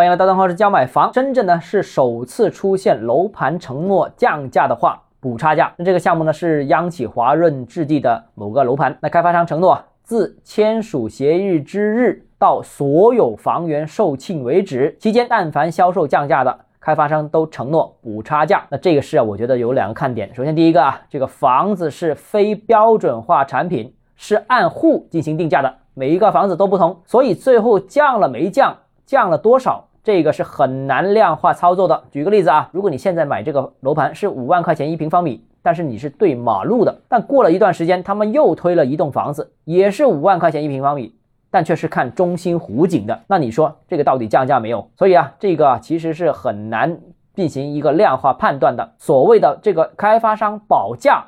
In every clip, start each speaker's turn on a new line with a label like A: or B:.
A: 欢迎来到邓浩之教买房。深圳呢是首次出现楼盘承诺降价的话补差价。那这个项目呢是央企华润置地的某个楼盘。那开发商承诺啊，自签署协议之日到所有房源售罄为止期间，但凡销售降价的，开发商都承诺补差价。那这个事啊，我觉得有两个看点。首先第一个啊，这个房子是非标准化产品，是按户进行定价的，每一个房子都不同，所以最后降了没降？降了多少？这个是很难量化操作的。举个例子啊，如果你现在买这个楼盘是五万块钱一平方米，但是你是对马路的，但过了一段时间，他们又推了一栋房子，也是五万块钱一平方米，但却是看中心湖景的，那你说这个到底降价没有？所以啊，这个其实是很难进行一个量化判断的。所谓的这个开发商保价，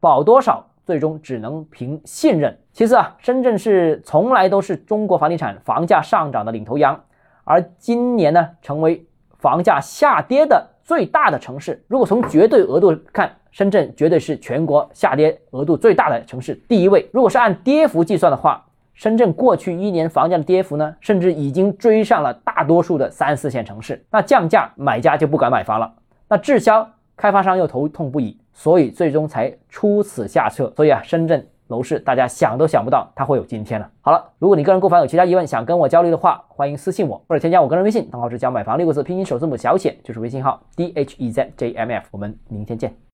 A: 保多少，最终只能凭信任。其次啊，深圳是从来都是中国房地产房价上涨的领头羊。而今年呢，成为房价下跌的最大的城市。如果从绝对额度看，深圳绝对是全国下跌额度最大的城市，第一位。如果是按跌幅计算的话，深圳过去一年房价的跌幅呢，甚至已经追上了大多数的三四线城市。那降价，买家就不敢买房了；那滞销，开发商又头痛不已，所以最终才出此下策。所以啊，深圳。楼市，大家想都想不到它会有今天了。好了，如果你个人购房有其他疑问，想跟我交流的话，欢迎私信我或者添加我个人微信，账号是教买房六个字拼音首字母小写，就是微信号 d h e z j m f。我们明天见。